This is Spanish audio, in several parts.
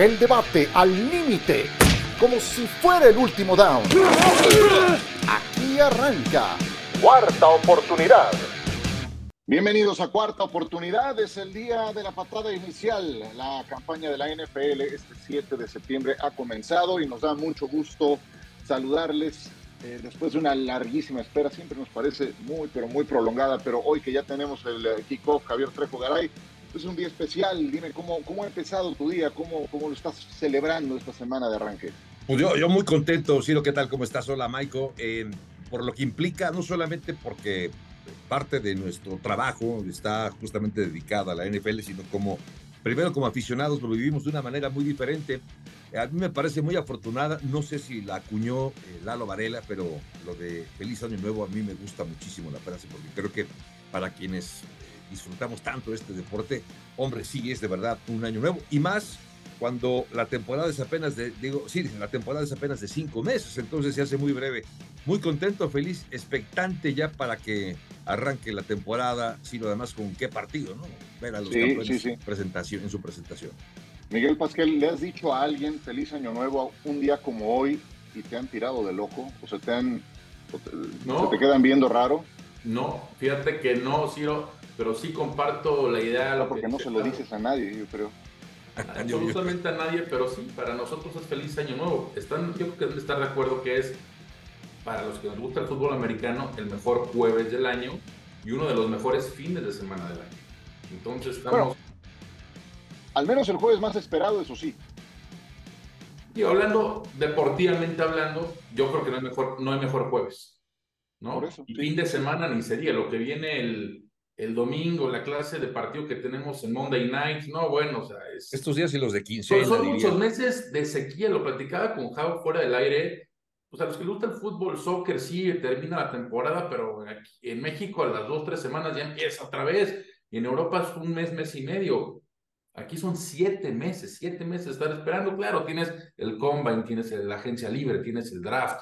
El debate al límite, como si fuera el último down. Aquí arranca. Cuarta oportunidad. Bienvenidos a Cuarta Oportunidad. Es el día de la patada inicial. La campaña de la NFL este 7 de septiembre ha comenzado y nos da mucho gusto saludarles eh, después de una larguísima espera. Siempre nos parece muy, pero muy prolongada, pero hoy que ya tenemos el eh, kickoff, Javier Trejo Garay, es un día especial. Dime, ¿cómo, cómo ha empezado tu día? ¿Cómo, ¿Cómo lo estás celebrando esta semana de arranque? Pues yo, yo muy contento, Ciro, ¿qué tal? ¿Cómo estás? Hola, Maiko. Eh, por lo que implica, no solamente porque parte de nuestro trabajo está justamente dedicada a la NFL, sino como, primero como aficionados, lo vivimos de una manera muy diferente. A mí me parece muy afortunada, no sé si la acuñó eh, Lalo Varela, pero lo de Feliz Año Nuevo a mí me gusta muchísimo la frase, porque creo que para quienes disfrutamos tanto este deporte, hombre, sí es de verdad un año nuevo. Y más cuando la temporada es apenas de, digo, sí, la temporada es apenas de cinco meses, entonces se hace muy breve. Muy contento, feliz, expectante ya para que arranque la temporada, sino además con qué partido, ¿no? Ver a los campeones Presentación, en su presentación. Miguel Pasquel, ¿le has dicho a alguien feliz año nuevo un día como hoy y te han tirado del ojo? ¿O se te han, no, se te quedan viendo raro? No, fíjate que no, Ciro pero sí comparto la idea. No, porque no se lo dices a nadie, yo creo. Absolutamente a nadie, pero sí, para nosotros es feliz año nuevo. Están, yo creo que deben estar de acuerdo que es, para los que nos gusta el fútbol americano, el mejor jueves del año y uno de los mejores fines de semana del año. Entonces estamos... al menos el jueves más esperado, eso sí. Y hablando deportivamente hablando, yo creo que no hay mejor, no hay mejor jueves. ¿no? y fin de semana ni sería. Lo que viene el, el domingo, la clase de partido que tenemos en Monday Night, no, bueno, o sea, es... Estos días y los de 15. Son, son muchos meses de sequía, lo platicaba con Jao fuera del aire, pues a los que les gusta el fútbol, soccer, sí, termina la temporada, pero aquí, en México a las dos, tres semanas ya empieza otra vez, y en Europa es un mes, mes y medio. Aquí son siete meses, siete meses estar esperando. Claro, tienes el combine, tienes la agencia libre, tienes el draft,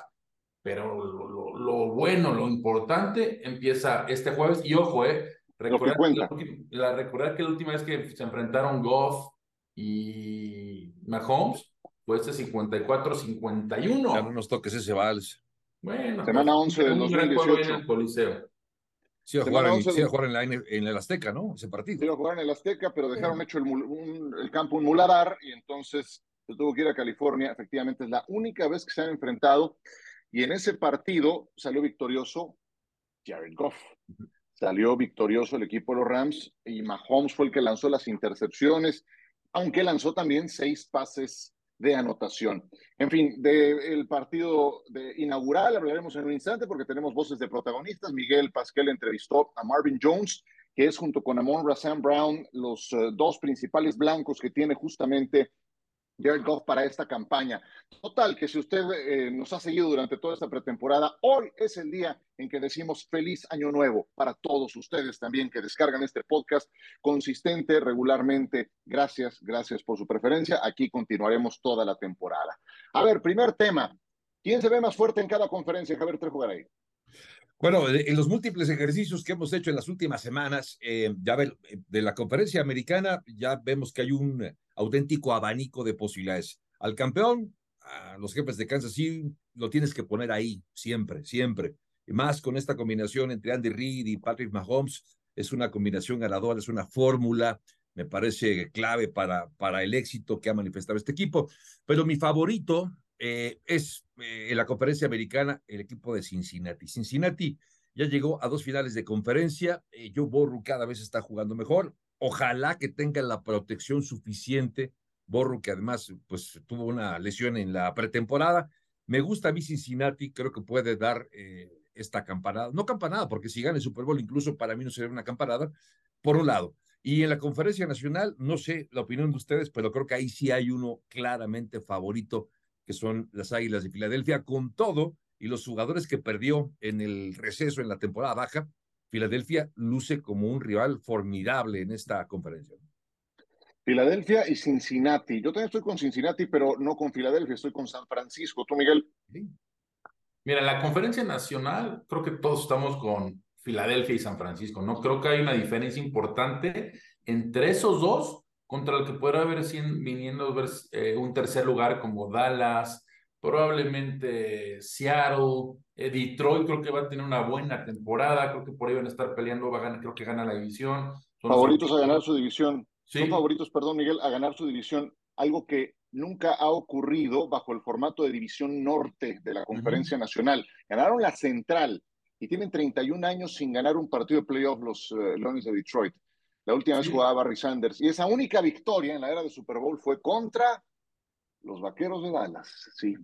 pero lo, lo bueno, lo importante empieza este jueves. Y ojo, eh, Recordar, que la, recordar que la última vez que se enfrentaron Goff y Mahomes fue este 54-51. Ya no nos toques ese vals. Bueno, Semana 11 del 2018. En el Coliseo. Sí, a jugar, en, sí, a jugar en, la, en, el Azteca, ¿no? Ese partido. Sí, a jugar en el Azteca, pero dejaron hecho el, un, el, campo un muladar y entonces se tuvo que ir a California. Efectivamente, es la única vez que se han enfrentado y en ese partido salió victorioso Jared Goff. Salió victorioso el equipo de los Rams y Mahomes fue el que lanzó las intercepciones, aunque lanzó también seis pases de anotación. En fin, del partido inaugural hablaremos en un instante porque tenemos voces de protagonistas. Miguel Pasquel entrevistó a Marvin Jones, que es junto con Amon Razan Brown los eh, dos principales blancos que tiene justamente Jared Goff para esta campaña. Total, que si usted eh, nos ha seguido durante toda esta pretemporada, hoy es el día en que decimos feliz año nuevo para todos ustedes también que descargan este podcast consistente, regularmente. Gracias, gracias por su preferencia. Aquí continuaremos toda la temporada. A ver, primer tema. ¿Quién se ve más fuerte en cada conferencia? Javier Trejo Garay. Bueno, en los múltiples ejercicios que hemos hecho en las últimas semanas, eh, ya de la conferencia americana, ya vemos que hay un auténtico abanico de posibilidades. Al campeón, a los jefes de Kansas City, lo tienes que poner ahí, siempre, siempre. Y más con esta combinación entre Andy Reid y Patrick Mahomes, es una combinación ganadora, es una fórmula, me parece clave para, para el éxito que ha manifestado este equipo. Pero mi favorito eh, es eh, en la conferencia americana el equipo de Cincinnati. Cincinnati ya llegó a dos finales de conferencia. Eh, Joe Borru cada vez está jugando mejor. Ojalá que tenga la protección suficiente. Borro, que además pues, tuvo una lesión en la pretemporada. Me gusta a mí Cincinnati, creo que puede dar eh, esta campanada. No campanada, porque si gana el Super Bowl, incluso para mí no sería una campanada, por un lado. Y en la conferencia nacional, no sé la opinión de ustedes, pero creo que ahí sí hay uno claramente favorito, que son las Águilas de Filadelfia, con todo y los jugadores que perdió en el receso en la temporada baja, Filadelfia luce como un rival formidable en esta conferencia. Filadelfia y Cincinnati. Yo también estoy con Cincinnati, pero no con Filadelfia, estoy con San Francisco. ¿Tú, Miguel? Mira, en la conferencia nacional creo que todos estamos con Filadelfia y San Francisco. No creo que hay una diferencia importante entre esos dos contra el que podrá haber viniendo eh, un tercer lugar como Dallas, probablemente Seattle, eh, Detroit creo que va a tener una buena temporada, creo que por ahí van a estar peleando, va a ganar, creo que gana la división. favoritos a ganar su división. Son favoritos, perdón Miguel, a ganar su división, algo que nunca ha ocurrido bajo el formato de división norte de la conferencia nacional. Ganaron la central y tienen 31 años sin ganar un partido de playoff los uh, Lions de Detroit. La última vez jugaba Barry Sanders. Y esa única victoria en la era de Super Bowl fue contra los Vaqueros de Dallas. Sí,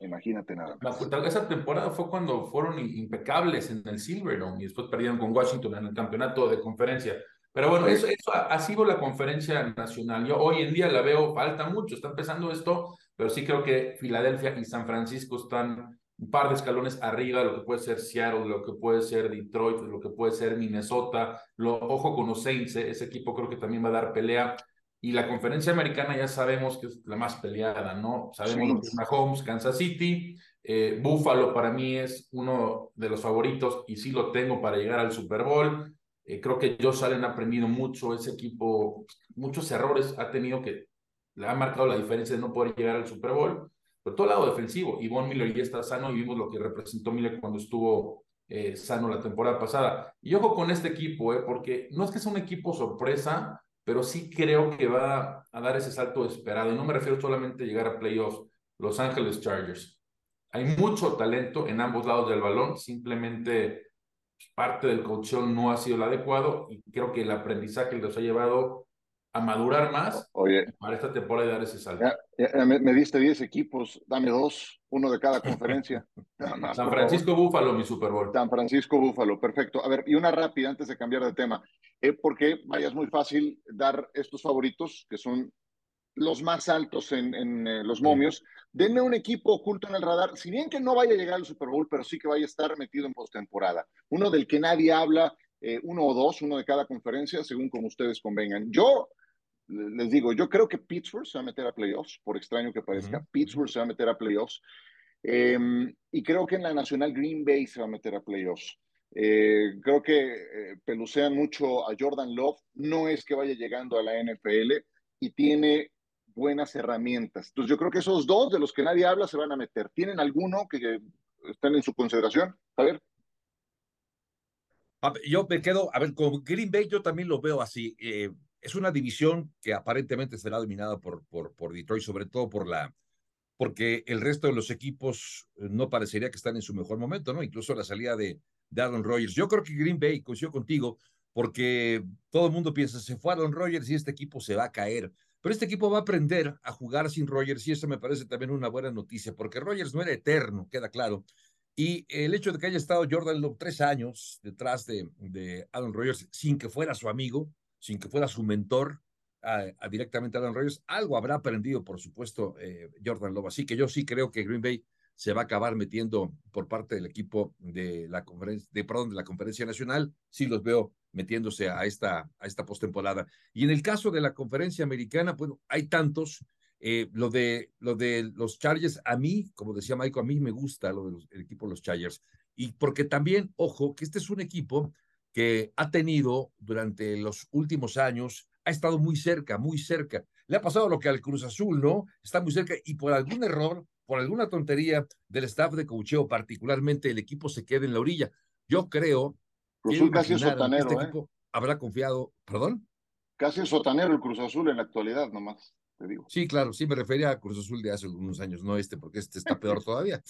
imagínate nada más. esa temporada fue cuando fueron impecables en el Silverdome y después perdieron con Washington en el campeonato de conferencia. Pero bueno, eso, eso ha, sido la conferencia nacional. Yo hoy en día la veo, falta mucho, está empezando esto, pero sí creo que Filadelfia y San Francisco están un par de escalones arriba de lo que puede ser Seattle, de lo que puede ser Detroit, de lo que puede ser Minnesota. Lo, ojo con los Saints, ¿eh? ese equipo creo que también va a dar pelea. Y la conferencia americana ya sabemos que es la más peleada, ¿no? Sabemos lo que es Mahomes, Kansas City. Eh, Buffalo para mí es uno de los favoritos y sí lo tengo para llegar al Super Bowl. Eh, creo que Josh Allen ha aprendido mucho, ese equipo, muchos errores ha tenido que le ha marcado la diferencia de no poder llegar al Super Bowl pero todo el lado defensivo. Y Von Miller ya está sano y vimos lo que representó Miller cuando estuvo eh, sano la temporada pasada. Y ojo con este equipo, eh, porque no es que sea un equipo sorpresa, pero sí creo que va a dar ese salto esperado. Y no me refiero solamente a llegar a playoffs. Los Angeles Chargers. Hay mucho talento en ambos lados del balón, simplemente parte del coaching no ha sido el adecuado y creo que el aprendizaje los ha llevado a madurar más Oye, para esta temporada y dar ese salto. me, diste 10 equipos, dame dos, uno de cada conferencia. San Francisco Búfalo, mi Super Bowl. San Francisco Búfalo, perfecto. A ver, y una rápida antes de cambiar de tema, eh, porque vaya, es muy fácil dar estos favoritos, que son los más altos en, en eh, los momios. Denme un equipo oculto en el radar, si bien que no vaya a llegar al Super Bowl, pero sí que vaya a estar metido en postemporada. Uno del que nadie habla, eh, uno o dos, uno de cada conferencia, según como ustedes convengan. Yo les digo, yo creo que Pittsburgh se va a meter a playoffs, por extraño que parezca. Pittsburgh se va a meter a playoffs. Em, y creo que en la Nacional Green Bay se va a meter a playoffs. Eh, creo que eh, pelucean mucho a Jordan Love. No es que vaya llegando a la NFL y tiene buenas herramientas. Entonces yo creo que esos dos de los que nadie habla se van a meter. ¿Tienen alguno que estén en su consideración? A ver. Yo me quedo, a ver, con Green Bay yo también lo veo así. Es una división que aparentemente será dominada por, por, Detroit, sobre todo por la, porque el resto de los equipos eh, no parecería que están en su mejor momento, ¿no? Incluso la salida de, de Aaron Rodgers. Yo creo que Green Bay coincidió contigo porque todo el mundo piensa, se fue Aaron Rodgers y este equipo se va a caer. Pero este equipo va a aprender a jugar sin Rodgers y eso me parece también una buena noticia, porque Rodgers no era eterno, queda claro. Y el hecho de que haya estado Jordan Love tres años detrás de, de Aaron Rodgers sin que fuera su amigo, sin que fuera su mentor directamente a Aaron Rodgers, algo habrá aprendido, por supuesto, eh, Jordan Love. Así que yo sí creo que Green Bay se va a acabar metiendo por parte del equipo de la conferencia, de, perdón, de la conferencia nacional, sí los veo metiéndose a esta, a esta postemporada. Y en el caso de la conferencia americana, bueno, hay tantos. Eh, lo, de, lo de los Chargers, a mí, como decía Michael, a mí me gusta lo del equipo de los Chargers. Y porque también, ojo, que este es un equipo que ha tenido durante los últimos años, ha estado muy cerca, muy cerca. Le ha pasado lo que al Cruz Azul, ¿no? Está muy cerca y por algún error, por alguna tontería del staff de cocheo, particularmente el equipo se queda en la orilla. Yo creo Cruz casi sotanero, este equipo habrá confiado, ¿perdón? Casi sotanero el Cruz Azul en la actualidad, nomás, te digo. Sí, claro, sí me refería a Cruz Azul de hace algunos años, no este, porque este está peor todavía.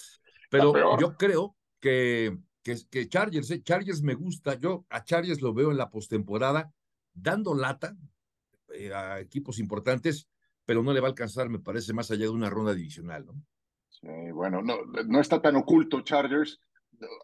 Pero yo creo que que, Chargers, eh, Chargers me gusta, yo a Chargers lo veo en la postemporada dando lata eh, a equipos importantes, pero no le va a alcanzar, me parece, más allá de una ronda divisional, ¿no? Sí, bueno, no, no está tan oculto Chargers.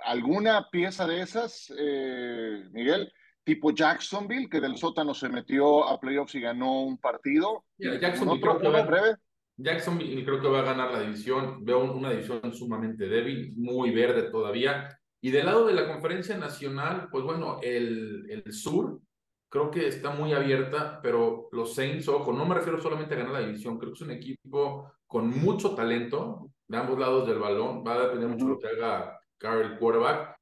¿Alguna pieza de esas, eh, Miguel? Tipo Jacksonville, que del sótano se metió a playoffs y ganó un partido. Jacksonville, creo que va, breve? Jacksonville creo que va a ganar la división. Veo una división sumamente débil, muy verde todavía. Y del lado de la conferencia nacional, pues bueno, el, el sur creo que está muy abierta, pero los Saints, ojo, no me refiero solamente a ganar la división, creo que es un equipo con mucho talento de ambos lados del balón, va a depender mucho de lo que haga Carl quarterback.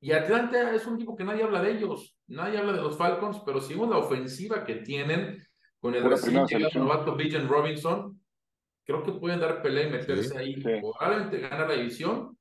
Y Atlanta es un equipo que nadie habla de ellos, nadie habla de los Falcons, pero si vemos la ofensiva que tienen, con el recién llegado novato Bijan Robinson, creo que pueden dar pelea y meterse ahí. Probablemente ganar la división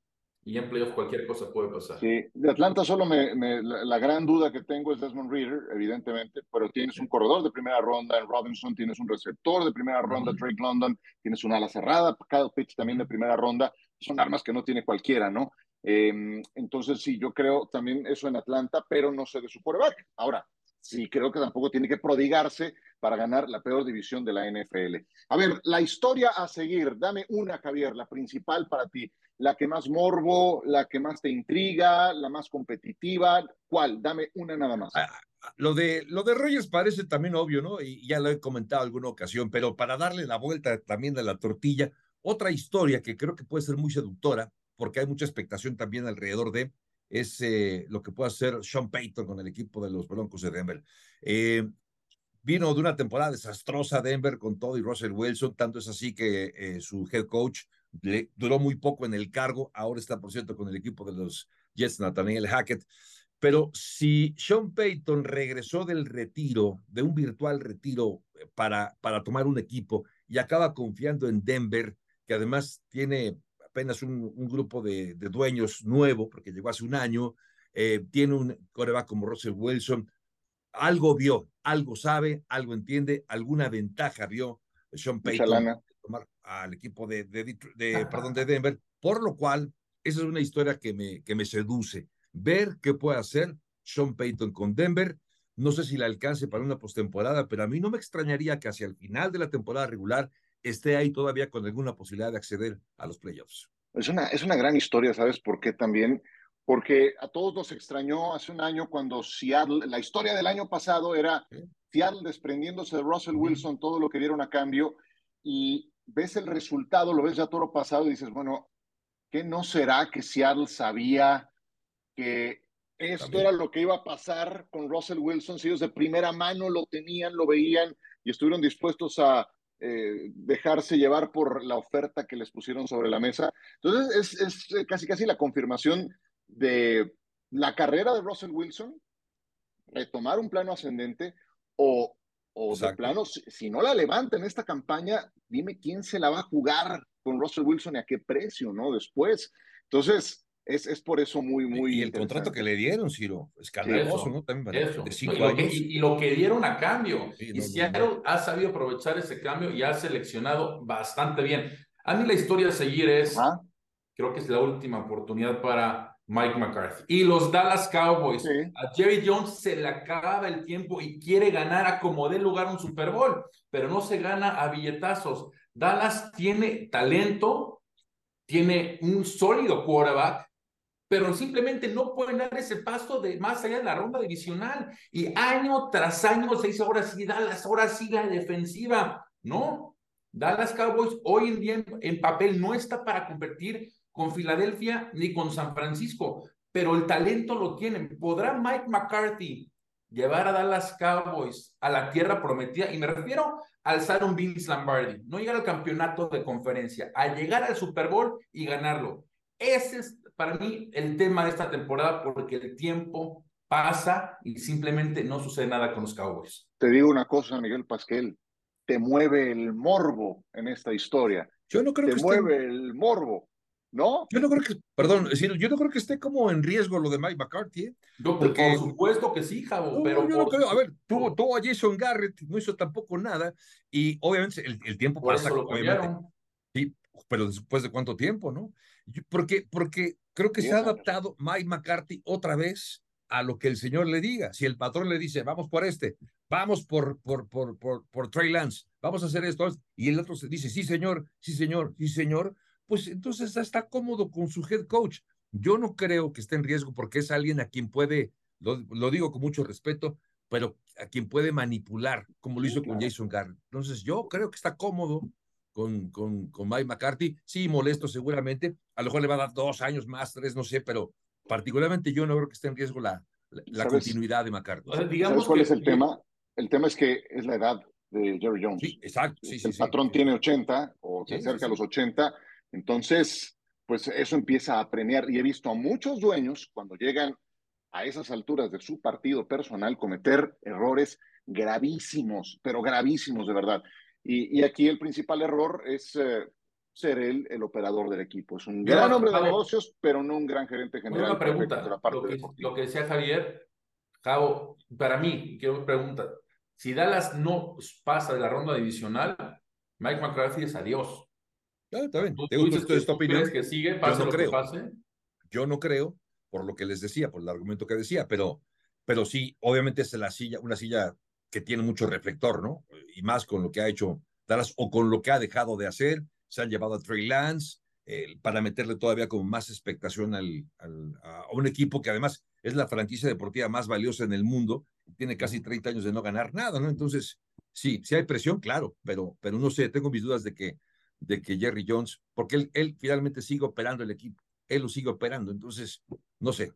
y en playoff cualquier cosa puede pasar. Sí, de Atlanta solo me, la, gran duda que tengo es Desmond Reader, evidentemente, pero tienes un corredor de primera ronda en Robinson, tienes un receptor de primera ronda, Drake London, tienes una ala cerrada, Kyle Pitts también de primera ronda, son armas que no tiene cualquiera, ¿no? Em, entonces, sí, yo creo también eso en Atlanta, pero no sé de su quarterback. Ahora, sí creo que tampoco tiene que prodigarse para ganar la peor división de la NFL. A ver, la historia a seguir, dame una, Javier, la principal para ti, la que más morbo, la que más te intriga, la más competitiva, ¿cuál? Dame una nada más. Ah, lo de, lo de Reyes parece también obvio, ¿no? Y ya lo he comentado alguna ocasión, pero para darle la vuelta también de la tortilla, otra historia que creo que puede ser muy seductora, porque hay mucha expectación también alrededor de, es eh, lo que puede hacer Sean Payton con el equipo de los Broncos de Denver. Eh, vino de una temporada desastrosa Denver con todo y Russell Wilson, tanto es así que eh, su head coach le duró muy poco en el cargo, ahora está por cierto con el equipo de los Jets, Nathaniel Hackett. Pero si Sean Payton regresó del retiro, de un virtual retiro para, para tomar un equipo y acaba confiando en Denver, que además tiene apenas un, grupo de, dueños nuevo, porque llegó hace un año, eh, tiene un coreback como Russell Wilson, algo vio, algo sabe, algo entiende, alguna ventaja vio Sean Payton tomar al equipo de, de, perdón, de Denver, por lo cual esa es una historia que me, que me seduce. Ver qué puede hacer Sean Payton con Denver. No sé si la alcance para una postemporada, pero a mí no me extrañaría que hacia el final de la temporada regular esté ahí todavía con alguna posibilidad de acceder a los playoffs. Es una, es una gran historia, ¿sabes por qué también? Porque a todos nos extrañó hace un año cuando Seattle, la historia del año pasado era Seattle desprendiéndose de Russell Wilson, todo lo que dieron a cambio, y ves el resultado, lo ves ya todo pasado y dices, bueno, ¿qué no será que Seattle sabía que esto era lo que iba a pasar con Russell Wilson? Si ellos de primera mano lo tenían, lo veían y estuvieron dispuestos a eh, dejarse llevar por la oferta que les pusieron sobre la mesa. Entonces, es, es, eh, casi casi la confirmación de la carrera de Russell Wilson, retomar un plano ascendente o, o de plano, si, no la levanta en esta campaña, dime quién se la va a jugar con Russell Wilson y a qué precio, ¿no? Después. Entonces, es, es por eso muy, muy. Y el contrato que le dieron, Ciro, escandaloso, ¿no? También eso. De cinco y, lo que, y, lo que, dieron a cambio. y Seattle ha sabido aprovechar ese cambio y ha seleccionado bastante bien. A mí la historia a seguir es, creo que es la última oportunidad para Mike McCarthy. Y los Dallas Cowboys. A Jerry Jones se le acaba el tiempo y quiere ganar a como dé lugar un Super Bowl, pero no se gana a billetazos. Dallas tiene talento, tiene un sólido quarterback, pero simplemente no pueden dar ese paso de más allá de la ronda divisional. Y año tras año se dice, ahora sí, Dallas, ahora sí la defensiva. No, Dallas Cowboys hoy en día en, papel no está para competir con Filadelfia ni con San Francisco, pero el talento lo tienen. ¿Podrá Mike McCarthy llevar a Dallas Cowboys a la tierra prometida? Y me refiero a alzar un Vince Lombardi, no llegar al campeonato de conferencia, a llegar al Super Bowl y ganarlo. Ese es para mí el tema de esta temporada porque el tiempo pasa y simplemente no sucede nada con los Cowboys. Te digo una cosa, Miguel Pasquel, te mueve el morbo en esta historia. Yo no creo te mueve el morbo, ¿no? Yo no creo que, perdón, yo no creo que esté como en riesgo lo de Mike McCarthy. ¿eh? porque, por supuesto que sí, Javo, pero yo no creo. A ver, tuvo, tuvo, a Jason Garrett, no hizo tampoco nada y obviamente el, el tiempo pasa. sí, pero después de cuánto tiempo, ¿no? Porque, porque creo que se ha adaptado Mike McCarthy otra vez a lo que el señor le diga. Si el patrón le dice, vamos por este, vamos por, por, por, por, por Trey Lance, vamos a hacer esto, y el otro se dice, sí, señor, sí, señor, sí, señor, pues entonces está cómodo con su head coach. Yo no creo que esté en riesgo porque es alguien a quien puede, lo, lo digo con mucho respeto, pero a quien puede manipular, como lo hizo con Jason Garrett. Entonces, yo creo que está cómodo con, con, con Mike McCarthy. Sí, molesto seguramente. A lo mejor le va a dar dos años más, tres, no sé, pero particularmente yo no creo que esté en riesgo la, la, continuidad de McCarthy. digamos cuál es el tema? El tema es que es la edad de Jerry Jones. Sí, exacto. Sí, el patrón tiene 80 o se acerca a los 80. Entonces, pues eso empieza a premiar. Y he visto a muchos dueños cuando llegan a esas alturas de su partido personal cometer errores gravísimos, pero gravísimos de verdad. Y, aquí el principal error es eh, ser él el operador del equipo. Es un gran hombre de negocios, pero no un gran gerente general. Una pregunta, lo, que, lo que decía Javier, Javo, para mí, quiero preguntar, si Dallas no pasa de la ronda divisional, Mike McCarthy es adiós. Ah, está bien. ¿Tú, esta opinión? que sigue, pase lo creo. que pase? Yo no creo, por lo que les decía, por el argumento que decía, pero, pero sí, obviamente es la silla, una silla que tiene mucho reflector, ¿no? Y más con lo que ha hecho Dallas o con lo que ha dejado de hacer. Se han llevado a Trey Lance para meterle todavía con más expectación al, a un equipo que además es la franquicia deportiva más valiosa en el mundo. Tiene casi 30 años de no ganar nada, ¿no? Entonces, sí, sí hay presión, claro, pero, pero no sé, tengo mis dudas de que, de que Jerry Jones, porque él, él finalmente sigue operando el equipo, él lo sigue operando, entonces, no sé,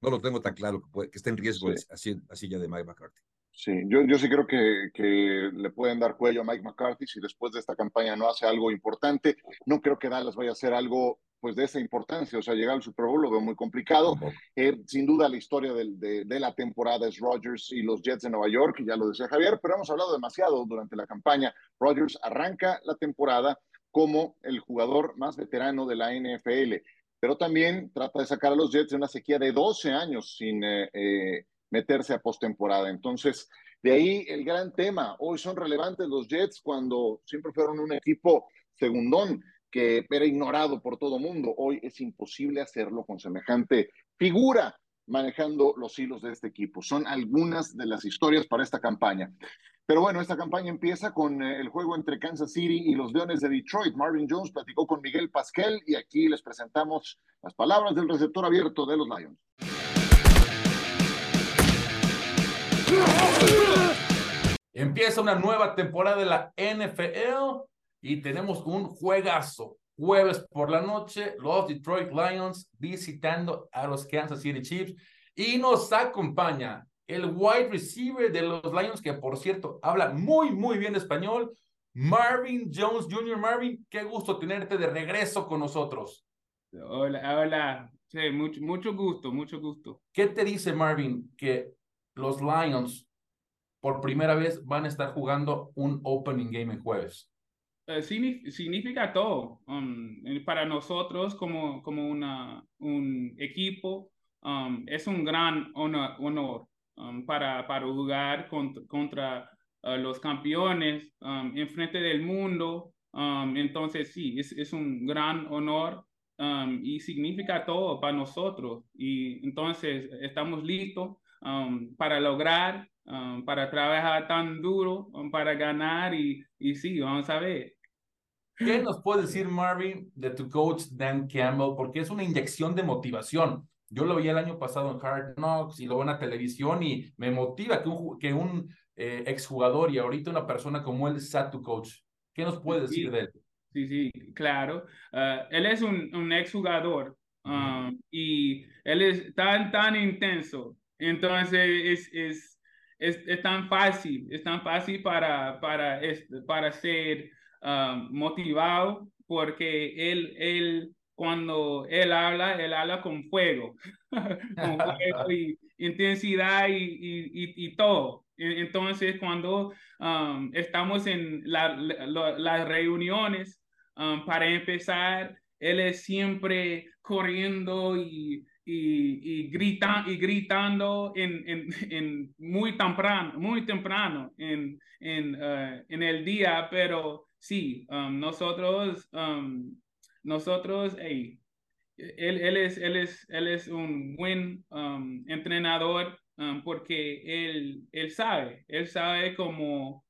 no lo tengo tan claro que, puede, que está en riesgo así, así ya de Mike McCarthy. Sí, yo, yo sí creo que, que, le pueden dar cuello a Mike McCarthy si después de esta campaña no hace algo importante. No creo que Dallas vaya a hacer algo pues de esa importancia, o sea, llegar al Super Bowl lo veo muy complicado. Eh, sin duda la historia de, de, la temporada es Rodgers y los Jets de Nueva York, ya lo decía Javier, pero hemos hablado demasiado durante la campaña. Rodgers arranca la temporada como el jugador más veterano de la NFL, pero también trata de sacar a los Jets de una sequía de 12 años sin... Eh, eh, meterse a postemporada. Entonces, de ahí el gran tema. Hoy son relevantes los Jets cuando siempre fueron un equipo segundón que era ignorado por todo mundo. Hoy es imposible hacerlo con semejante figura manejando los hilos de este equipo. Son algunas de las historias para esta campaña. Pero bueno, esta campaña empieza con eh, el juego entre Kansas City y los Leones de Detroit. Marvin Jones platicó con Miguel Pasquel y aquí les presentamos las palabras del receptor abierto de los Lions. Empieza una nueva temporada de la NFL y tenemos un juegazo. Jueves por la noche, los Detroit Lions visitando a los Kansas City Chiefs y nos acompaña el wide receiver de los Lions, que por cierto habla muy, muy bien español, Marvin Jones Jr. Marvin, qué gusto tenerte de regreso con nosotros. Hola, hola. Sí, mucho, mucho gusto, mucho gusto. ¿Qué te dice Marvin que los Lions por primera vez van a estar jugando un opening game en jueves. Significa todo. Um, para nosotros como, como una, un equipo, um, es un gran honor, um, para, para jugar contra, uh, los campeones en frente del mundo. entonces, sí, es, es un gran honor y significa todo para nosotros. Y entonces estamos listos para lograr, para trabajar tan duro, para ganar y, y sí, vamos a ver. ¿Qué nos puede decir Marvin de tu coach Dan Campbell? Porque es una inyección de motivación. Yo lo vi el año pasado en Hard Knocks y lo veo en la televisión y me motiva que un, que un eh, exjugador y ahorita una persona como él sea tu coach. ¿Qué nos puede decir de él? Sí, sí, claro. Uh, él es un, un exjugador y él es tan, tan intenso entonces es, es, es, tan fácil, es tan fácil para, para, para ser um, motivado porque él, él, cuando él habla, él habla con fuego, con fuego y intensidad y, y, y, todo. Entonces, cuando estamos en las reuniones para empezar, él es siempre corriendo y y, y, grita, y gritando en, en, en, muy temprano, muy temprano en, en, uh, en el día, pero sí, um, nosotros, um, nosotros, él, él, es, él, es, él es un buen um, entrenador porque él, él sabe, él sabe cómo,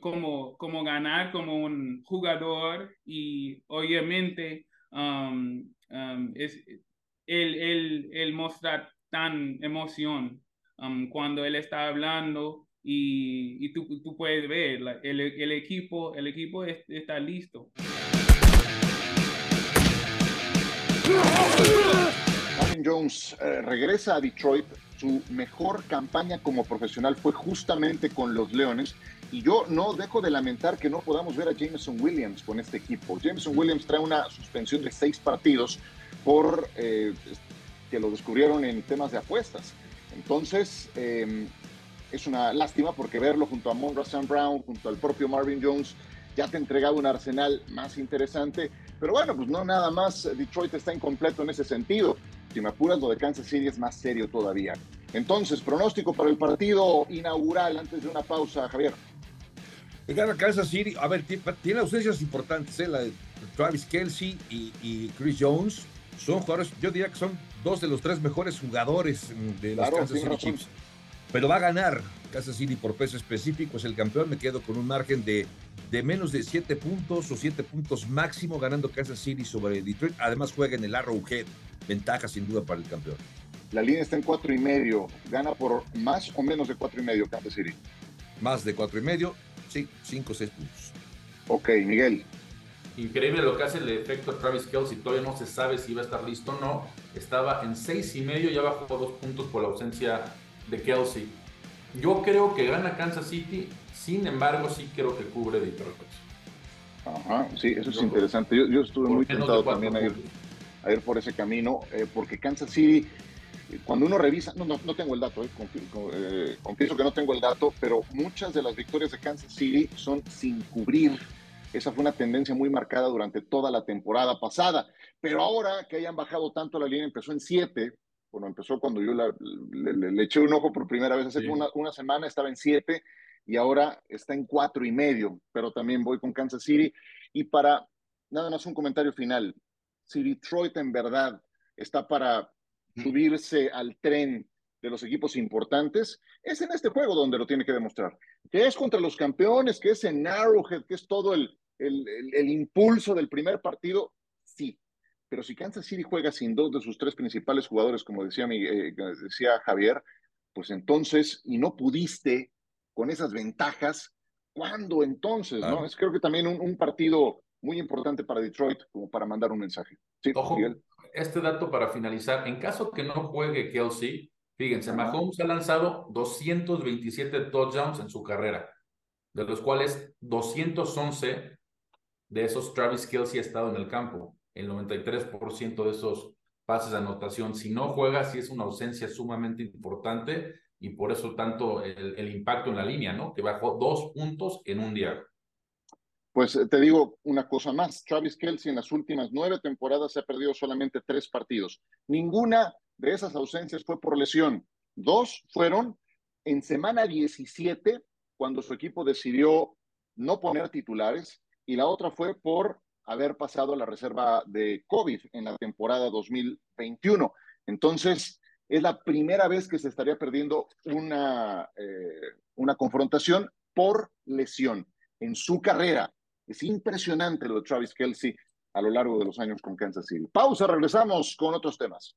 cómo, cómo ganar como un jugador y obviamente es, él, él, él mostrar tan emoción um, cuando él está hablando y, y tú, tú, puedes ver, el, el, equipo, el equipo está listo. Marvin Jones eh, regresa a Detroit. Su mejor campaña como profesional fue justamente con los Leones. Y yo no dejo de lamentar que no podamos ver a Jameson Williams con este equipo. Jameson Williams trae una suspensión de seis partidos por eh, que lo descubrieron en temas de apuestas. Entonces, em, es una lástima porque verlo junto a Monroe Sam Brown, junto al propio Marvin Jones, ya te entregaba un arsenal más interesante. Pero bueno, pues no nada más Detroit está incompleto en ese sentido. Si me apuras, lo de Kansas City es más serio todavía. Entonces, pronóstico para el partido inaugural antes de una pausa, Javier. Gana Kansas City, a ver, tiene ausencias importantes, ¿eh? la de Travis Kelsey y, Chris Jones. Son jugadores, yo diría que son dos de los tres mejores jugadores de los Kansas City Chiefs. Pero va a ganar Kansas City por peso específico, es el campeón. Me quedo con un margen de, de menos de siete puntos o siete puntos máximo ganando Kansas City sobre Detroit. Además juega en el Arrowhead, ventaja sin duda para el campeón. La línea está en cuatro y medio. ¿Gana por más o menos de cuatro y medio Kansas City? Más de cuatro y medio. Sí, 5 o 6 puntos. Ok, Miguel. Increíble lo que hace el efecto Travis Kelsey. Todavía no se sabe si va a estar listo o no. Estaba en 6 y medio, ya bajó dos puntos por la ausencia de Kelsey. Yo creo que gana Kansas City, sin embargo, sí creo que cubre Detroit. Ajá, sí, eso es interesante. Yo, estuve muy tentado también a ir, a ir, por ese camino, eh, porque Kansas City cuando uno revisa, no, no, tengo el dato, eh, eh, confieso que no tengo el dato, pero muchas de las victorias de Kansas City son sin cubrir. Esa fue una tendencia muy marcada durante toda la temporada pasada. Pero ahora que hayan bajado tanto la línea, empezó en siete. Bueno, empezó cuando yo le, eché un ojo por primera vez hace una, una semana, estaba en siete y ahora está en cuatro y medio. Pero también voy con Kansas City. Y para nada más un comentario final. Si Detroit en verdad está para subirse al tren de los equipos importantes, es en este juego donde lo tiene que demostrar. Que es contra los campeones, que es en Arrowhead, que es todo el, el, impulso del primer partido. Pero si Kansas City juega sin dos de sus tres principales jugadores, como decía, mi, eh, decía Javier, pues entonces, y no pudiste con esas ventajas, ¿cuándo entonces? ¿no? Es creo que también un, partido muy importante para Detroit, como para mandar un mensaje. Sí, Ojo, este dato para finalizar. En caso que no juegue Kelsey, fíjense, Mahomes ha lanzado 227 touchdowns en su carrera, de los cuales 211 de esos Travis Kelsey ha estado en el campo. El 93% de esos pases de anotación. Si no juega, sí es una ausencia sumamente importante y por eso tanto el, el impacto en la línea, ¿no? Que bajó dos puntos en un día. Pues eh, te digo una cosa más, Travis Kelsey en las últimas nueve temporadas se ha perdido solamente tres partidos. Ninguna de esas ausencias fue por lesión. Dos fueron en semana 17, cuando su equipo decidió no poner titulares, y la otra fue por haber pasado la reserva de COVID en la temporada 2021. Entonces, es la primera vez que se estaría perdiendo una, eh, una confrontación por lesión en su carrera. Es impresionante lo de Travis Kelsey a lo largo de los años con Kansas City. Pausa, regresamos con otros temas.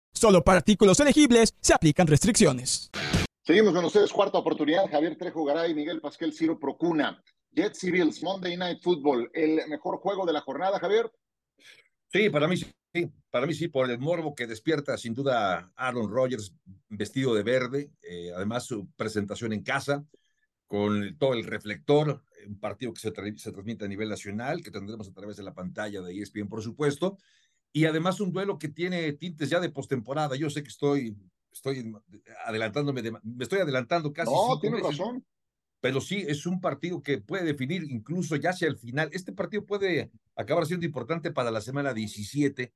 Solo para artículos elegibles se aplican restricciones. Seguimos con ustedes, cuarta oportunidad. Javier Trejo Garay, Miguel Pasquel Ciro Procuna. Jets y Bills, Monday Night Football. ¿El mejor juego de la jornada, Javier? Sí, para mí sí. Para mí sí, por el morbo que despierta sin duda Aaron Rodgers vestido de verde, eh, además su presentación en casa, con todo el reflector, un partido que se, se, transmite a nivel nacional, que tendremos a través de la pantalla de ESPN, por supuesto, y además un duelo que tiene tintes ya de postemporada. Yo sé que estoy, estoy adelantándome, me estoy adelantando casi. No, tienes razón pero sí es un partido que puede definir incluso ya hacia el final. Este partido puede acabar siendo importante para la semana 17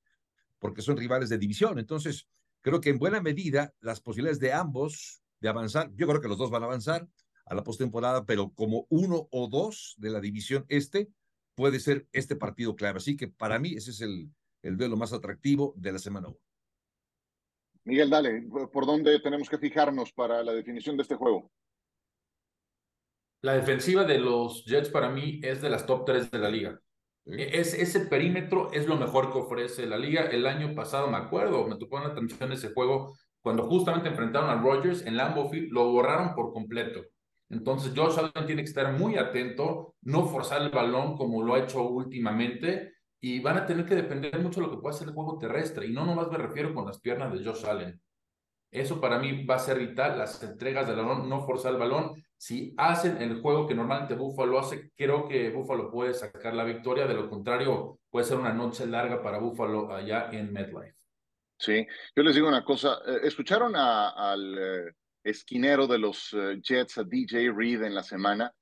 porque son rivales de división. Entonces, creo que en buena medida las posibilidades de ambos de avanzar, yo creo que los dos van a avanzar, a la postemporada, pero como uno o dos de la división este, puede ser este partido clave. Así que para mí ese es el, el duelo más atractivo de la semana 1. Miguel, dale, ¿por dónde tenemos que fijarnos para la definición de este juego? La defensiva de los Jets para mí es de las top 3 de la liga. E, es, ese perímetro es lo mejor que ofrece la liga. El año pasado, me acuerdo, me tocó una transmisión ese juego, cuando justamente enfrentaron a Rodgers en Lambeau Field, lo borraron por completo. Entonces, Josh Allen tiene que estar muy atento, no forzar el balón como lo ha hecho últimamente, y van a tener que depender mucho de lo que pueda hacer el juego terrestre. Y no nomás me refiero con las piernas de Josh Allen. Eso para mí va a ser vital, las entregas del balón, no forzar el balón. Si hacen el juego que normalmente Buffalo hace, creo que Buffalo puede sacar la victoria. De lo contrario, puede ser una noche larga para Buffalo allá en MetLife. Sí, yo les digo una cosa. Eh, ¿Escucharon al eh, esquinero de los eh, Jets, a DJ Reed, en la semana?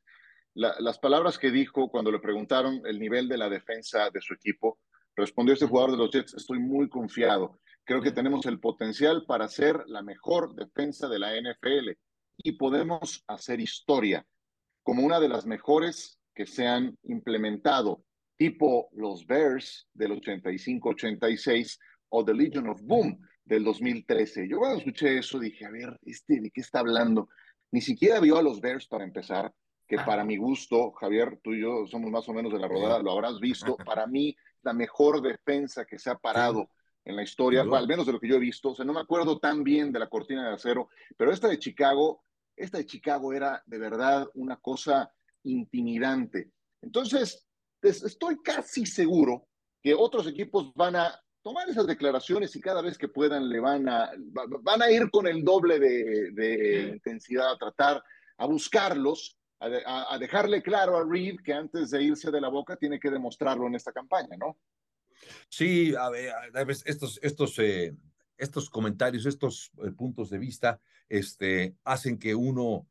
Las palabras que dijo cuando le preguntaron el nivel de la defensa de su equipo, respondió este jugador de los Jets, estoy muy confiado. Creo que tenemos el potencial para ser la mejor defensa de la NFL y podemos hacer historia como una de las mejores que se han implementado, tipo los Bears del 85-86 o The Legion of Boom del 2013. Yo cuando escuché eso dije, a ver, ¿este de qué está hablando? Ni siquiera vio a los Bears para empezar, que para mi gusto, Javier, tú y yo somos más o menos de la rodada, lo habrás visto, para mí la mejor defensa que se ha parado en la historia, al menos de lo que yo he visto, o sea, no me acuerdo tan bien de la cortina de acero, pero esta de Chicago, esta de Chicago era de verdad una cosa intimidante. Entonces, estoy casi seguro que otros equipos van a tomar esas declaraciones y cada vez que puedan le van a, van a ir con el doble de, de intensidad a tratar, a buscarlos, a, a, dejarle claro a Reed que antes de irse de la boca tiene que demostrarlo en esta campaña, ¿no? Sí, a ver, estos, estos, eh, estos comentarios, estos eh, puntos de vista, este, hacen que uno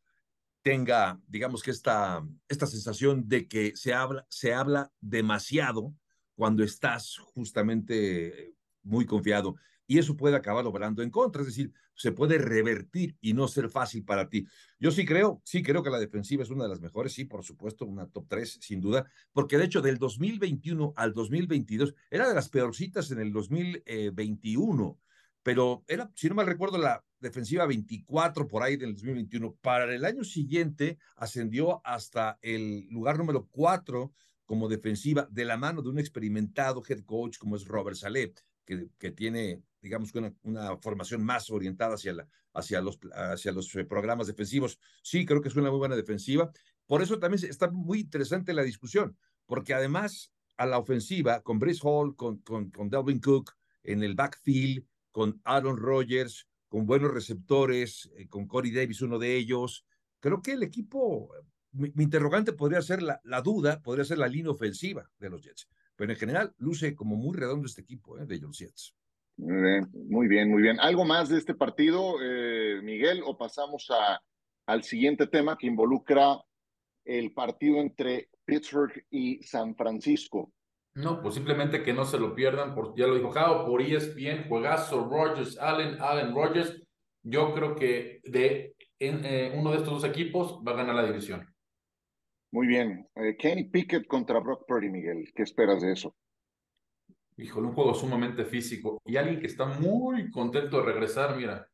tenga, digamos que esta, esta sensación de que se habla, se habla demasiado cuando estás justamente muy confiado y eso puede acabar obrando en contra, es decir, se puede revertir y no ser fácil para ti. Yo sí creo, sí creo que la defensiva es una de las mejores, sí, por supuesto, una top 3, sin duda, porque de hecho del 2021 al 2022 era de las peorcitas en el 2021, pero era, si no mal recuerdo, la defensiva 24 por ahí del 2021. Para el año siguiente ascendió hasta el lugar número 4 como defensiva de la mano de un experimentado head coach como es Robert Saleh, que, tiene digamos, una, una formación más orientada hacia, la, hacia, los, hacia los eh, programas defensivos. Sí, creo que es una muy buena defensiva. Por eso también está muy interesante la discusión, porque además a la ofensiva, con Brice Hall, con, con, con Delvin Cook en el backfield, con Aaron Rodgers, con buenos receptores, eh, con Corey Davis, uno de ellos, creo que el equipo, mi, interrogante podría ser la, la, duda, podría ser la línea ofensiva de los Jets, pero en general luce como muy redondo este equipo eh, de los Jets. Muy bien, muy bien. ¿Algo más de este partido, eh, Miguel, o pasamos a, al siguiente tema que involucra el partido entre Pittsburgh y San Francisco? No, pues simplemente que no se lo pierdan, porque ya lo dijo Jao, por ESPN, juegazo, Rogers, Allen, Allen, Rogers. Yo creo que de en, eh, uno de estos dos equipos va a ganar la división. Muy bien. Eh, Kenny Pickett contra Brock Purdy, Miguel. ¿Qué esperas de eso? híjole, un juego sumamente físico y alguien que está muy contento de regresar, mira.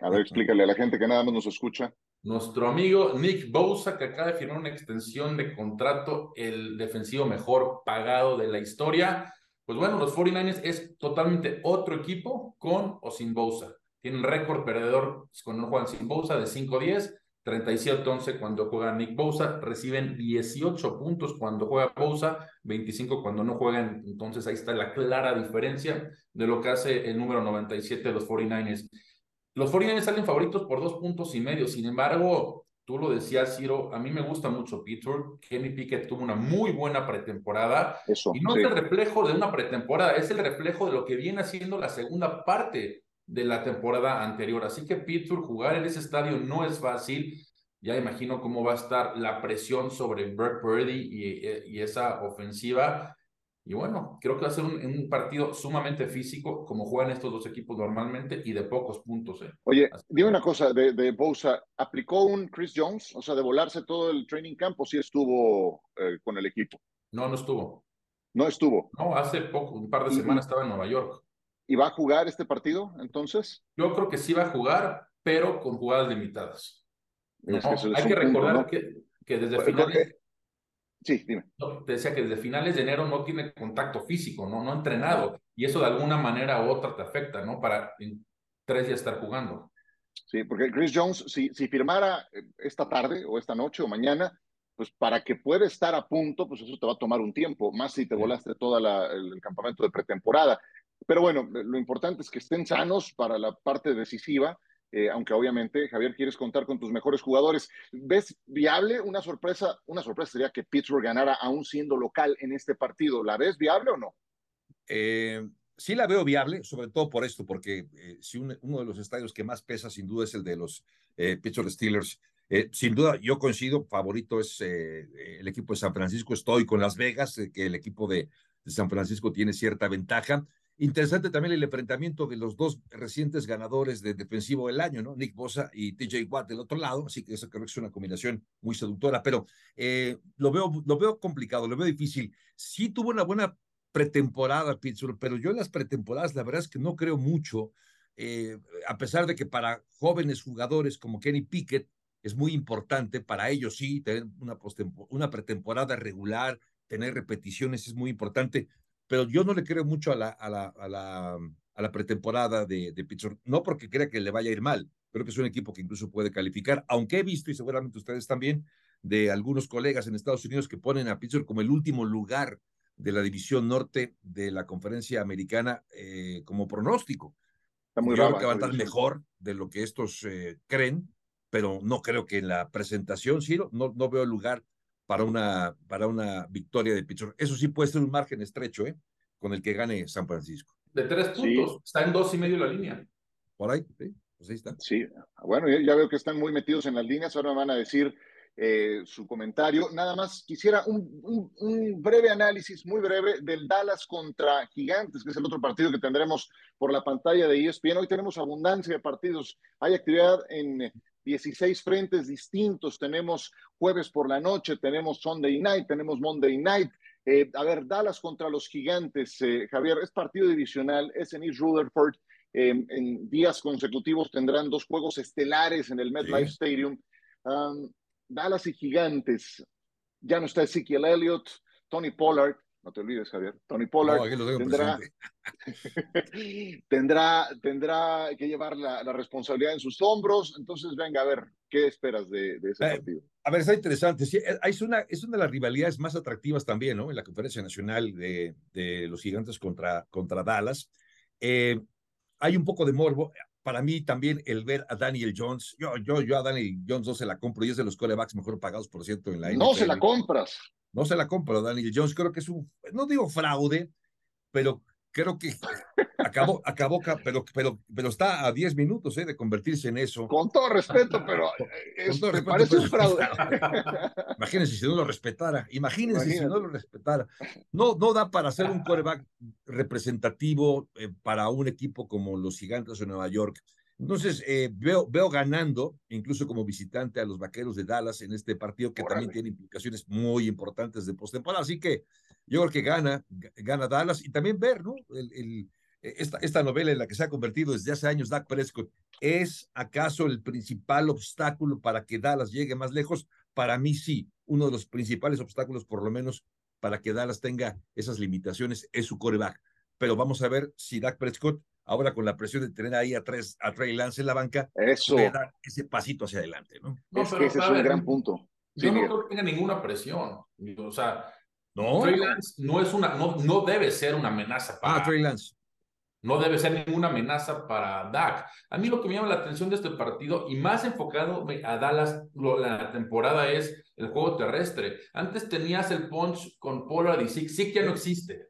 A ver, explícale a la gente que nada más nos escucha. Nuestro amigo Nick Bosa, que acaba de firmar una extensión de contrato, el defensivo mejor pagado de la historia. Pues bueno, los 49ers es totalmente otro equipo con o sin Bosa. Tienen récord perdedor cuando no juegan sin Bosa de 5-10 37-11 cuando juega Nick Bosa, reciben 18 puntos cuando juega Bosa, 25 cuando no juegan, entonces ahí está la clara diferencia de lo que hace el número 97 de los 49ers. Los 49ers salen favoritos por dos puntos y medio, sin embargo, tú lo decías, Ciro, a mí me gusta mucho Pittsburgh, Kenny Pickett tuvo una muy buena pretemporada, y no es el reflejo de una pretemporada, es el reflejo de lo que viene haciendo la segunda parte de la temporada anterior. Así que Pittsburgh jugar en ese estadio no es fácil. Ya imagino cómo va a estar la presión sobre Brock Purdy y, y, esa ofensiva. Y bueno, creo que va a ser un, partido sumamente físico, como juegan estos dos equipos normalmente, y de pocos puntos. ¿eh? Oye, dime una cosa de, de Bosa. ¿Aplicó un Chris Jones? O sea, de volarse todo el training camp o sí estuvo eh, con el equipo? No, no estuvo. No estuvo. No, hace poco, un par de semanas estaba en Nueva York. ¿Y va a jugar este partido entonces? Yo creo que sí va a jugar, pero con jugadas limitadas. hay que recordar que, que, desde finales, Sí, dime. te decía que desde finales de enero no tiene contacto físico, no, no ha entrenado. Y eso de alguna manera u otra te afecta, ¿no? Para en tres días estar jugando. Sí, porque Chris Jones, si, si firmara eh, esta tarde o esta noche o mañana, pues para que pueda estar a punto, pues eso te va a tomar un tiempo, más si te volaste todo el, campamento de pretemporada. Pero bueno, lo importante es que estén sanos para la parte decisiva eh, aunque obviamente, Javier, quieres contar con tus mejores jugadores. ¿Ves viable una sorpresa? Una sorpresa sería que Pittsburgh ganara aún siendo local en este partido. ¿La ves viable o no? Eh, sí la veo viable, sobre todo por esto, porque eh, si uno de los estadios que más pesa sin duda es el de los Pittsburgh Steelers. sin duda, yo coincido, favorito es el equipo de San Francisco. Estoy con Las Vegas, que el equipo de San Francisco tiene cierta ventaja. Interesante también el enfrentamiento de los dos recientes ganadores de defensivo del año, ¿no? Nick Bosa y TJ Watt del otro lado, así que eso creo que es una combinación muy seductora, pero eh, lo, veo, lo veo complicado, lo veo difícil. Sí tuvo una buena pretemporada Pittsburgh, pero yo en las pretemporadas la verdad es que no creo mucho, eh, a pesar de que para jóvenes jugadores como Kenny Pickett es muy importante, para ellos sí, tener una, una pretemporada regular, tener repeticiones es muy importante pero yo no le creo mucho a la, a la, a la, a la pretemporada de, de Pittsburgh, no porque crea que le vaya a ir mal, creo que es un equipo que incluso puede calificar, aunque he visto, y seguramente ustedes también, de algunos colegas en Estados Unidos que ponen a Pittsburgh como el último lugar de la división norte de la conferencia americana eh, como pronóstico. Está muy Yo creo que va a estar mejor de lo que estos eh, creen, pero no creo que en la presentación, sí, no, no veo lugar para una, para una victoria de Pittsburgh. Eso sí puede ser un margen estrecho, ¿eh? Con el que gane San Francisco. De tres puntos, está en dos y medio la línea. Por ahí, sí, pues ahí está. Sí, bueno, ya veo que están muy metidos en las líneas, ahora me van a decir eh, su comentario. Nada más quisiera un, un, un, breve análisis, muy breve, del Dallas contra Gigantes, que es el otro partido que tendremos por la pantalla de ESPN. Hoy tenemos abundancia de partidos. Hay actividad en 16 frentes distintos. Tenemos jueves por la noche, tenemos Sunday night, tenemos Monday night. Eh, a ver, Dallas contra los gigantes, eh, Javier, es partido divisional, es en East Rutherford. Em, en días consecutivos tendrán dos juegos estelares en el MetLife Stadium. Dallas y Gigantes. Ya no está Ezekiel Elliott, Tony Pollard. No te olvides, Javier. Tony Pollard tendrá, tendrá, tendrá, que llevar la, responsabilidad en sus hombros. Entonces, venga, a ver, ¿qué esperas de, ese eh, partido? A ver, está interesante. Sí, eh, es, una, es una de las rivalidades más atractivas también, ¿no? En la conferencia nacional de, de los gigantes contra, contra Dallas. Eh, hay un poco de morbo. Para mí también el ver a Daniel Jones, yo, yo, yo a Daniel Jones no se la compro y es de los corebacks mejor pagados, por cierto, en la No se la compras. No se la compro, Daniel Jones. Creo que es un, no digo fraude, pero creo que acabó, acabó, pero, pero, pero está a 10 minutos ¿eh? de convertirse en eso. Con todo respeto, pero es, parece un fraude. Imagínense si no lo respetara. Imagínense si no lo respetara. No, no da para ser un quarterback representativo eh, para un equipo como los Gigantes de Nueva York. Entonces, eh, veo, veo ganando, incluso como visitante, a los vaqueros de Dallas en este partido que también tiene implicaciones muy importantes de postemporada. Así que yo creo que gana, gana Dallas y también ver, ¿no? El, e, esta, esta novela en la que se ha convertido desde hace años Dak Prescott, ¿es acaso el principal obstáculo para que Dallas llegue más lejos? Para mí sí, uno de los principales obstáculos, por lo menos, para que Dallas tenga esas limitaciones es su coreback. Pero vamos a ver si Dak Prescott ahora con la presión de tener ahí a, tres, a Trey Lance en la banca, Eso. dar ese pasito hacia adelante, ¿no? es que ese es un gran punto. Yo no creo que tenga ninguna presión. O sea, no. Trey Lance no es una, no, no debe ser una amenaza para. Ah, Trey Lance. No debe ser ninguna amenaza para Dak. A mí lo que me llama la atención de este partido, y más enfocado a Dallas la temporada, es el juego terrestre. Antes tenías el punch con Pollard y Sick. Sick ya no existe.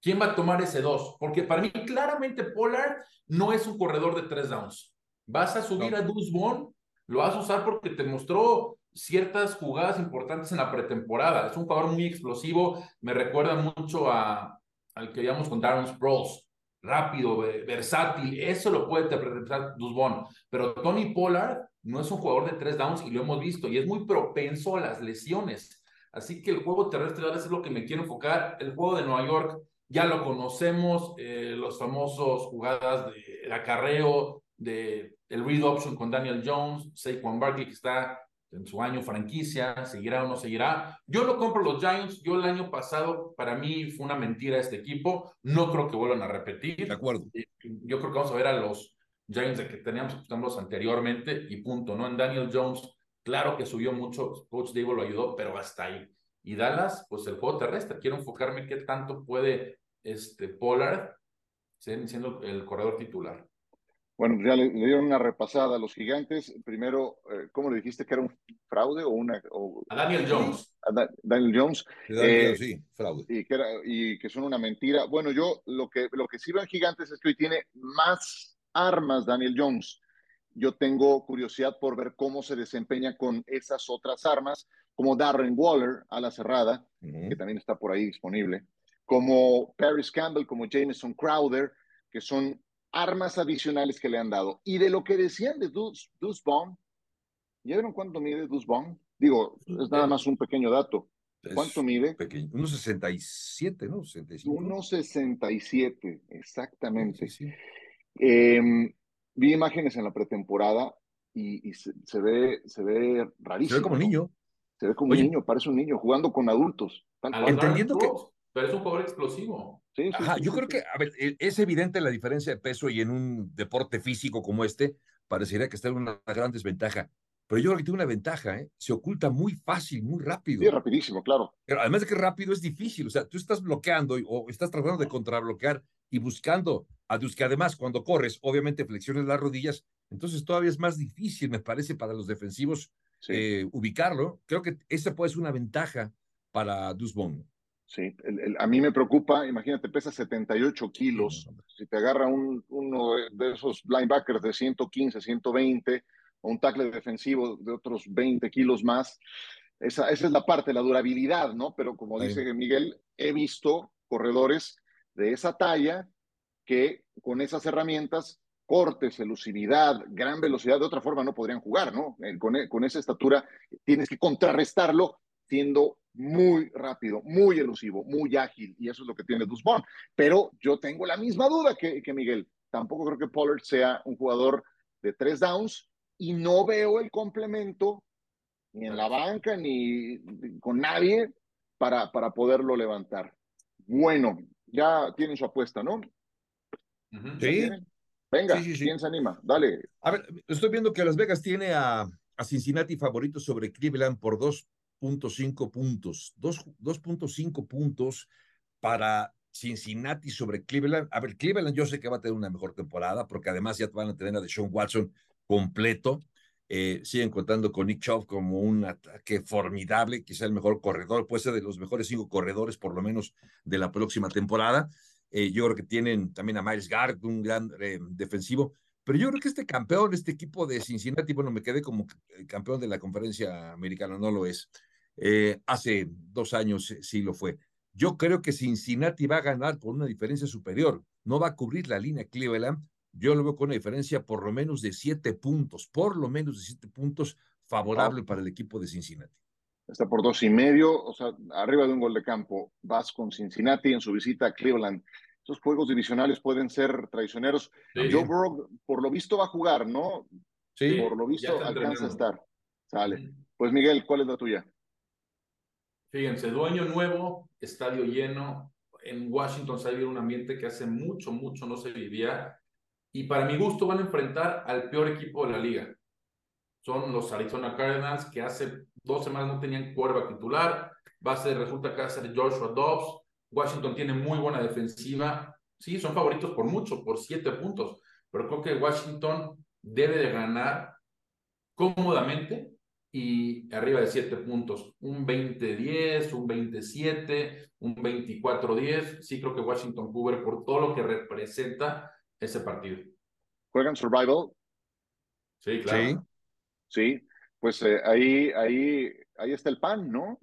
¿Quién va a tomar ese dos? Porque para mí, claramente, Pollard no es un corredor de tres downs. Vas a subir a Deuce Vaughn, lo vas a usar porque te mostró ciertas jugadas importantes en la pretemporada. Es un jugador muy explosivo, me recuerda mucho a, al que veíamos con Darren Sproles, rápido, versátil, eso lo puede interpretar Dusbon, pero Tony Pollard no es un jugador de tres downs y lo hemos visto y es muy propenso a las lesiones. Así que el juego terrestre es lo que me quiero enfocar. El juego de Nueva York ya lo conocemos, eh, los famosos jugadas de, acarreo, de el read option con Daniel Jones, Saquon Barkley que está en su año franquicia, seguirá o no seguirá. Yo lo compro los Giants, yo el año pasado para mí fue una mentira este equipo, no creo que vuelvan a repetir. De acuerdo. Yo creo que vamos a ver a los Giants de que teníamos anteriormente y punto, ¿no? En Daniel Jones, claro que subió mucho, Coach Dave lo ayudó, pero hasta ahí. Y Dallas, pues el juego terrestre, quiero enfocarme qué tanto puede este Pollard siendo el corredor titular. Bueno, ya le, dieron una repasada a los gigantes. Primero, eh, ¿cómo le dijiste que era un fraude o una? a Daniel Jones. A Daniel Jones. Eh, sí, fraude. Y que, era, y que son una mentira. Bueno, yo lo que, lo que sí veo en gigantes es que hoy tiene más armas Daniel Jones. Yo tengo curiosidad por ver cómo se desempeña con esas otras armas, como Darren Waller a la cerrada, que también está por ahí disponible, como Paris Campbell, como Jameson Crowder, que son armas adicionales que le han dado. Y de lo que decían de Deuce, Bond, ¿ya vieron cuánto mide Deuce Bond? Digo, es nada más un pequeño dato. ¿Cuánto mide? Pequeño, 1,67, ¿no? 1,67, exactamente. Em, vi imágenes en la pretemporada y, se, ve, se ve rarísimo. Se ve como niño. Se ve como un niño, parece un niño jugando con adultos. Entendiendo que... Pero es un jugador explosivo. Ajá, yo creo que, a ver, e, es evidente la diferencia de peso y en un deporte físico como este, parecería que está en una gran desventaja. Pero yo creo que tiene una ventaja, ¿eh? Se oculta muy fácil, muy rápido. Sí, rapidísimo, claro. Pero además de que rápido es difícil, o sea, tú estás bloqueando o estás tratando de contrabloquear y buscando a Dios que además cuando corres, obviamente flexiones las rodillas, entonces todavía es más difícil, me parece, para los defensivos eh, ubicarlo. Creo que esa puede ser una ventaja para Dusbon. Sí, a mí me preocupa, imagínate, pesa 78 kilos, si te agarra un, uno de esos linebackers de 115, 120, o un tackle defensivo de otros 20 kilos más, esa, esa es la parte, la durabilidad, ¿no? Pero como dice Miguel, he visto corredores de esa talla que con esas herramientas, cortes, elusividad, gran velocidad, de otra forma no podrían jugar, ¿no? Con, con esa estatura tienes que contrarrestarlo siendo muy rápido, muy elusivo, muy ágil, y eso es lo que tiene Dusbon. Pero yo tengo la misma duda que, que Miguel. Tampoco creo que Pollard sea un jugador de tres downs y no veo el complemento ni en la banca ni con nadie para, para poderlo levantar. Bueno, ya tienen su apuesta, ¿no? Sí. Venga, ¿quién se anima? Dale. A ver, estoy viendo que Las Vegas tiene a, a Cincinnati favorito sobre Cleveland por dos 2.5 puntos. 2.5 puntos para Cincinnati sobre Cleveland. A ver, Cleveland yo sé que va a tener una mejor temporada porque además ya van a tener a Deshaun Watson completo. Eh, siguen contando con Nick Chubb como un ataque formidable, quizá el mejor corredor, puede ser de los mejores cinco corredores por lo menos de la próxima temporada. Eh, yo creo que tienen también a Miles Garrett, un gran eh, defensivo. Pero yo creo que este campeón, este equipo de Cincinnati, bueno, me quedé como campeón de la conferencia americana, no lo es. Eh, hace dos años sí lo fue. Yo creo que Cincinnati va a ganar por una diferencia superior. No va a cubrir la línea Cleveland. Yo lo veo con una diferencia por lo menos de siete puntos, por lo menos de siete puntos favorable para el equipo de Cincinnati. Está por dos y medio, o sea, arriba de un gol de campo. Vas con Cincinnati en su visita a Cleveland. Esos juegos divisionales pueden ser traicioneros. Joe Burrow, por lo visto, va a jugar, ¿no? Sí. Por lo visto, alcanza a estar. Sale. Pues Miguel, ¿cuál es la tuya? Fíjense, dueño nuevo, estadio lleno. En Washington se ha vivido un ambiente que hace mucho, mucho no se vivía. Y para mi gusto van a enfrentar al peor equipo de la liga. Son los Arizona Cardinals, que hace dos semanas no tenían cuerva titular. Va resulta que va a ser Joshua Dobbs. Washington tiene muy buena defensiva. Sí, son favoritos por mucho, por siete puntos. Pero creo que Washington debe de ganar cómodamente y arriba de 7 puntos. Un 20-10, un 27, un 24-10. Sí creo que Washington cubre por todo lo que representa ese partido. ¿Juegan Survival? Sí, claro. Sí, pues eh, ahí, ahí, ahí está el pan, ¿no?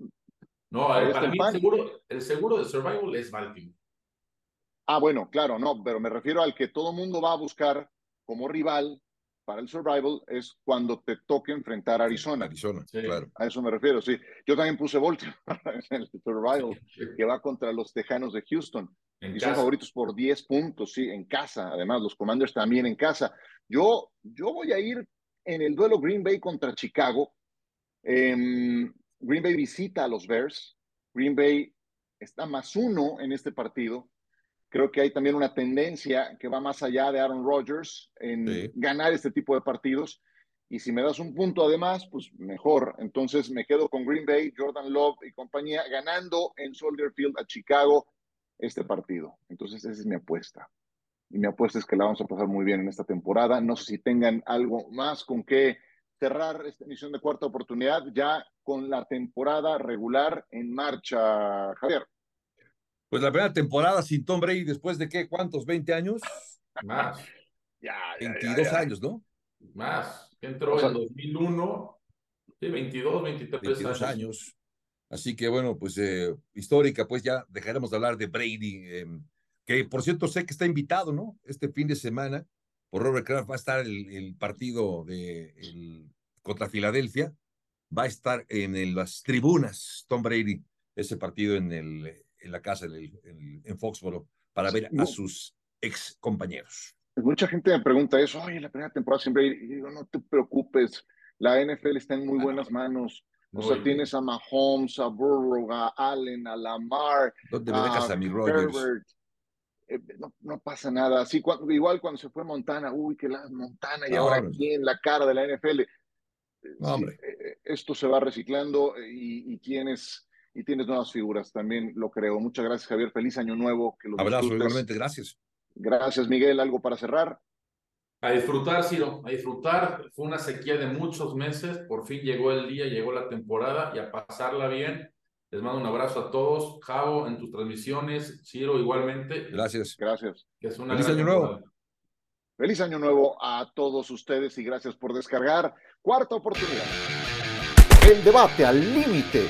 No, para mí el seguro, el seguro de Survival es Baltimore. Ah, bueno, claro, no, pero me refiero al que todo mundo va a buscar como rival para el survival es cuando te toque enfrentar a Arizona. Arizona, claro. A eso me refiero, sí. Yo también puse Baltimore en el survival, que va contra los Tejanos de Houston. y son favoritos por 10 puntos, sí, en casa. Además, los Commanders también en casa. Yo, yo voy a ir en el duelo Green Bay contra Chicago. Em, Green Bay visita a los Bears. Green Bay está más uno en este partido. Creo que hay también una tendencia que va más allá de Aaron Rodgers en ganar este tipo de partidos. Y si me das un punto además, pues mejor. Entonces me quedo con Green Bay, Jordan Love y compañía ganando en Soldier Field a Chicago este partido. Entonces esa es mi apuesta. Y mi apuesta es que la vamos a pasar muy bien en esta temporada. No sé si tengan algo más con qué cerrar esta emisión de cuarta oportunidad ya con la temporada regular en marcha, Javier. Pues la primera temporada sin Tom Brady, después de qué, ¿cuántos? ¿20 años? Más. Ya, 22 años, ¿no? Más. Entró en 2001, sí, 22, 23 22 años. Así que bueno, pues eh, histórica, pues ya dejaremos de hablar de Brady, em, que por cierto sé que está invitado, ¿no? Este fin de semana por Robert Kraft va a estar el, partido de el, contra Filadelfia, va a estar en las tribunas Tom Brady, ese partido en el en la casa en, en Foxboro para ver a sus ex compañeros. Mucha gente me pregunta eso, oye, la primera temporada siempre, y digo, no te preocupes, la NFL está en muy buenas manos. O sea, tienes a Mahomes, a Burrow, a Allen, a Lamar. ¿Dónde me dejas a, mi Rogers? Eh, no, no, pasa nada. Así, igual cuando se fue Montana, uy, que la Montana y ahora quién, la cara de la NFL. hombre. Eh, esto se va reciclando y, y y tienes nuevas figuras, también lo creo. Muchas gracias, Javier. Feliz año nuevo. Que Abrazo, igualmente, gracias. Gracias, Miguel. ¿Algo para cerrar? A disfrutar, Ciro, a disfrutar. Fue una sequía de muchos meses. Por fin llegó el día, llegó la temporada y a pasarla bien. Les mando un abrazo a todos. Javo, en tus transmisiones. Ciro, igualmente. Gracias. Gracias. Feliz año nuevo. Feliz año nuevo a todos ustedes y gracias por descargar. Cuarta oportunidad. El debate al límite